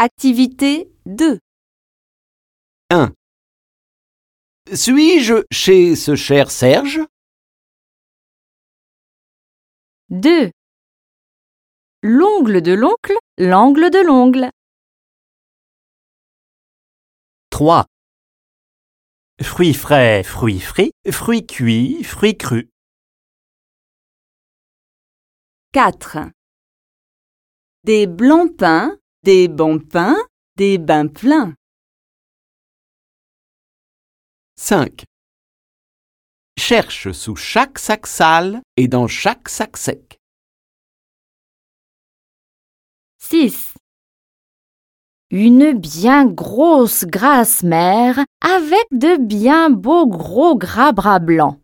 Activité 2. 1. Suis-je chez ce cher Serge? 2. L'ongle de l'oncle, l'angle de l'ongle. 3. Fruits frais, fruits frits, fruits cuits, fruits crus. 4. Des blancs pains, des bons pains, des bains pleins. 5. Cherche sous chaque sac sale et dans chaque sac sec. 6. Une bien grosse grasse mère avec de bien beaux gros gras bras blancs.